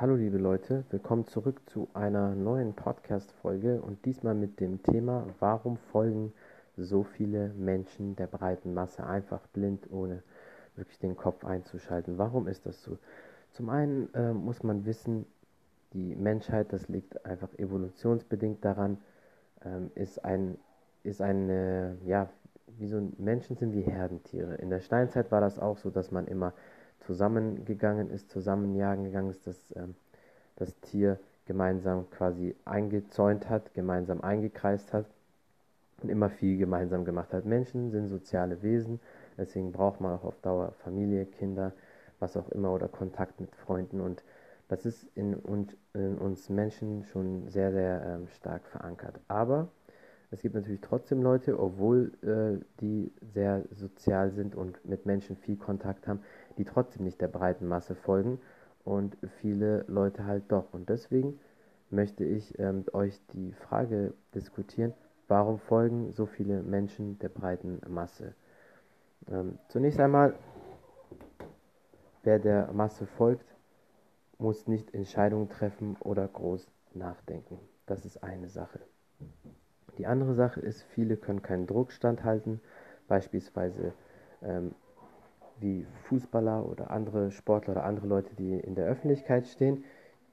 Hallo liebe Leute, willkommen zurück zu einer neuen Podcast-Folge und diesmal mit dem Thema, warum folgen so viele Menschen der breiten Masse einfach blind, ohne wirklich den Kopf einzuschalten. Warum ist das so? Zum einen äh, muss man wissen, die Menschheit, das liegt einfach evolutionsbedingt daran, ähm, ist ein, ist eine, ja, wie so Menschen sind wie Herdentiere. In der Steinzeit war das auch so, dass man immer zusammengegangen ist, zusammenjagen gegangen ist, dass ähm, das Tier gemeinsam quasi eingezäunt hat, gemeinsam eingekreist hat und immer viel gemeinsam gemacht hat. Menschen sind soziale Wesen, deswegen braucht man auch auf Dauer Familie, Kinder, was auch immer oder Kontakt mit Freunden und das ist in, uns, in uns Menschen schon sehr, sehr ähm, stark verankert. Aber es gibt natürlich trotzdem Leute, obwohl äh, die sehr sozial sind und mit Menschen viel Kontakt haben, die trotzdem nicht der breiten Masse folgen und viele Leute halt doch. Und deswegen möchte ich äh, euch die Frage diskutieren, warum folgen so viele Menschen der breiten Masse? Ähm, zunächst einmal, wer der Masse folgt, muss nicht Entscheidungen treffen oder groß nachdenken. Das ist eine Sache. Die andere Sache ist, viele können keinen Druck standhalten, beispielsweise ähm, wie Fußballer oder andere Sportler oder andere Leute, die in der Öffentlichkeit stehen,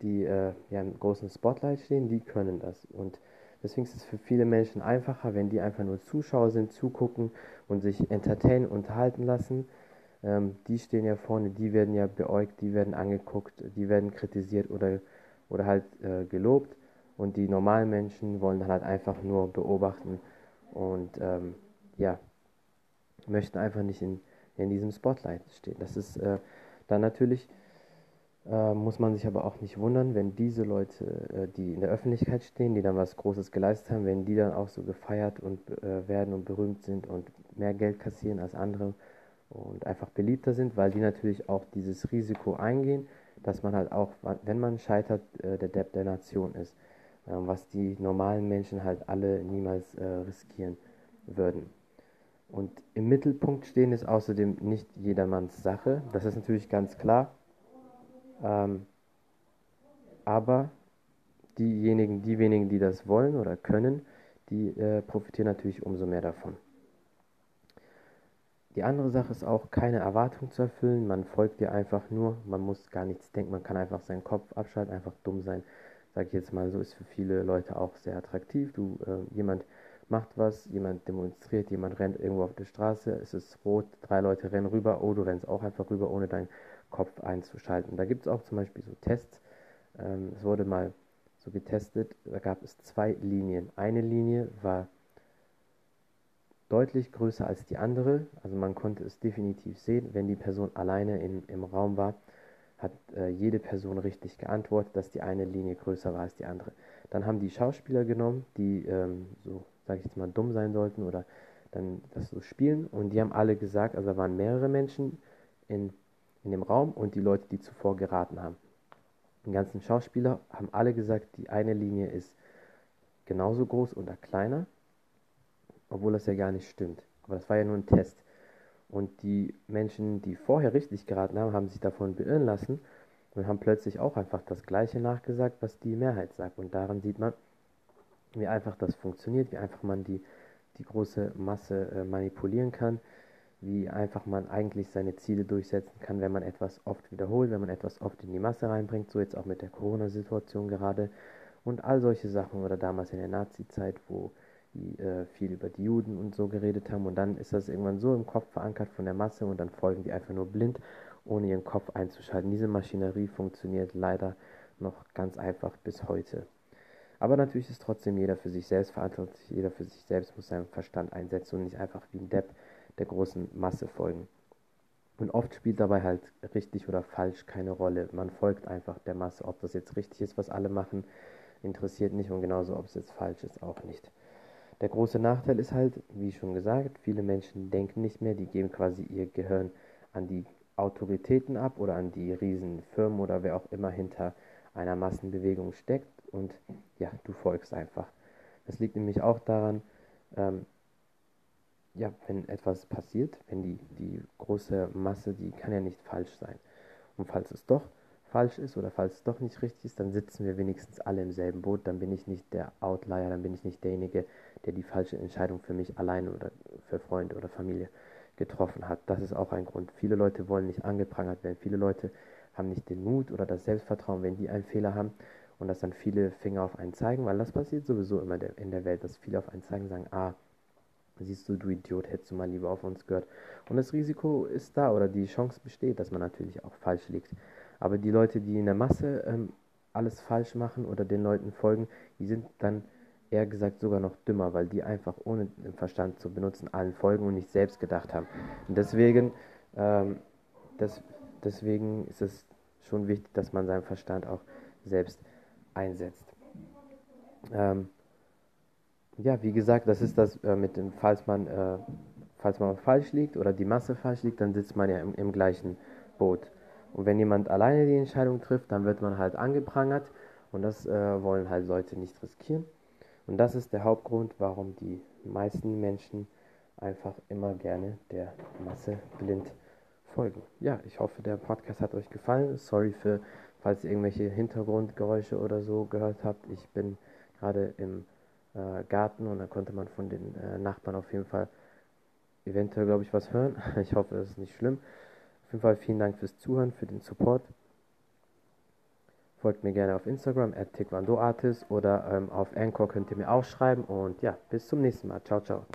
die äh, ja im großen Spotlight stehen, die können das. Und deswegen ist es für viele Menschen einfacher, wenn die einfach nur Zuschauer sind, zugucken und sich entertainen, unterhalten lassen, ähm, die stehen ja vorne, die werden ja beäugt, die werden angeguckt, die werden kritisiert oder, oder halt äh, gelobt. Und die normalen Menschen wollen dann halt einfach nur beobachten und ähm, ja, möchten einfach nicht in, in diesem Spotlight stehen. Das ist äh, dann natürlich, äh, muss man sich aber auch nicht wundern, wenn diese Leute, äh, die in der Öffentlichkeit stehen, die dann was Großes geleistet haben, wenn die dann auch so gefeiert und äh, werden und berühmt sind und mehr Geld kassieren als andere und einfach beliebter sind, weil die natürlich auch dieses Risiko eingehen, dass man halt auch, wenn man scheitert, äh, der Depp der Nation ist, was die normalen Menschen halt alle niemals äh, riskieren würden. Und im Mittelpunkt stehen ist außerdem nicht jedermanns Sache, das ist natürlich ganz klar, ähm, aber diejenigen, die wenigen, die das wollen oder können, die äh, profitieren natürlich umso mehr davon. Die andere Sache ist auch, keine Erwartung zu erfüllen. Man folgt dir einfach nur. Man muss gar nichts denken. Man kann einfach seinen Kopf abschalten, einfach dumm sein. Sag ich jetzt mal so, ist für viele Leute auch sehr attraktiv. Du, äh, jemand macht was, jemand demonstriert, jemand rennt irgendwo auf der Straße, es ist rot, drei Leute rennen rüber, oh, du rennst auch einfach rüber, ohne deinen Kopf einzuschalten. Da gibt es auch zum Beispiel so Tests. Ähm, es wurde mal so getestet, da gab es zwei Linien. Eine Linie war deutlich größer als die andere. Also man konnte es definitiv sehen, wenn die Person alleine in, im Raum war, hat äh, jede Person richtig geantwortet, dass die eine Linie größer war als die andere. Dann haben die Schauspieler genommen, die ähm, so, sage ich jetzt mal, dumm sein sollten oder dann das so spielen und die haben alle gesagt, also da waren mehrere Menschen in, in dem Raum und die Leute, die zuvor geraten haben. Die ganzen Schauspieler haben alle gesagt, die eine Linie ist genauso groß oder kleiner obwohl das ja gar nicht stimmt. Aber das war ja nur ein Test. Und die Menschen, die vorher richtig geraten haben, haben sich davon beirren lassen und haben plötzlich auch einfach das Gleiche nachgesagt, was die Mehrheit sagt. Und daran sieht man, wie einfach das funktioniert, wie einfach man die, die große Masse äh, manipulieren kann, wie einfach man eigentlich seine Ziele durchsetzen kann, wenn man etwas oft wiederholt, wenn man etwas oft in die Masse reinbringt, so jetzt auch mit der Corona-Situation gerade und all solche Sachen oder damals in der Nazi-Zeit, wo die äh, viel über die Juden und so geredet haben. Und dann ist das irgendwann so im Kopf verankert von der Masse und dann folgen die einfach nur blind, ohne ihren Kopf einzuschalten. Diese Maschinerie funktioniert leider noch ganz einfach bis heute. Aber natürlich ist trotzdem jeder für sich selbst verantwortlich. Jeder für sich selbst muss seinen Verstand einsetzen und nicht einfach wie ein Depp der großen Masse folgen. Und oft spielt dabei halt richtig oder falsch keine Rolle. Man folgt einfach der Masse. Ob das jetzt richtig ist, was alle machen, interessiert nicht und genauso, ob es jetzt falsch ist, auch nicht. Der große Nachteil ist halt, wie schon gesagt, viele Menschen denken nicht mehr, die geben quasi ihr Gehirn an die Autoritäten ab oder an die riesen Firmen oder wer auch immer hinter einer Massenbewegung steckt und ja, du folgst einfach. Das liegt nämlich auch daran, ähm, ja, wenn etwas passiert, wenn die, die große Masse, die kann ja nicht falsch sein. Und falls es doch falsch ist oder falls es doch nicht richtig ist, dann sitzen wir wenigstens alle im selben Boot. Dann bin ich nicht der Outlier, dann bin ich nicht derjenige, der die falsche Entscheidung für mich alleine oder für Freunde oder Familie getroffen hat. Das ist auch ein Grund. Viele Leute wollen nicht angeprangert werden. Viele Leute haben nicht den Mut oder das Selbstvertrauen, wenn die einen Fehler haben und dass dann viele Finger auf einen zeigen, weil das passiert sowieso immer in der Welt, dass viele auf einen zeigen und sagen, ah, siehst du, du Idiot, hättest du mal lieber auf uns gehört. Und das Risiko ist da oder die Chance besteht, dass man natürlich auch falsch liegt. Aber die Leute, die in der Masse ähm, alles falsch machen oder den Leuten folgen, die sind dann eher gesagt sogar noch dümmer, weil die einfach ohne den Verstand zu benutzen allen folgen und nicht selbst gedacht haben. Und deswegen, ähm, das, deswegen ist es schon wichtig, dass man seinen Verstand auch selbst einsetzt. Ähm, ja, wie gesagt, das ist das äh, mit dem, falls man, äh, falls man falsch liegt oder die Masse falsch liegt, dann sitzt man ja im, im gleichen Boot. Und wenn jemand alleine die Entscheidung trifft, dann wird man halt angeprangert und das äh, wollen halt Leute nicht riskieren. Und das ist der Hauptgrund, warum die meisten Menschen einfach immer gerne der Masse blind folgen. Ja, ich hoffe, der Podcast hat euch gefallen. Sorry für, falls ihr irgendwelche Hintergrundgeräusche oder so gehört habt. Ich bin gerade im äh, Garten und da konnte man von den äh, Nachbarn auf jeden Fall eventuell, glaube ich, was hören. Ich hoffe, es ist nicht schlimm. Auf jeden Fall vielen Dank fürs Zuhören, für den Support. Folgt mir gerne auf Instagram, at oder ähm, auf Anchor könnt ihr mir auch schreiben. Und ja, bis zum nächsten Mal. Ciao, ciao.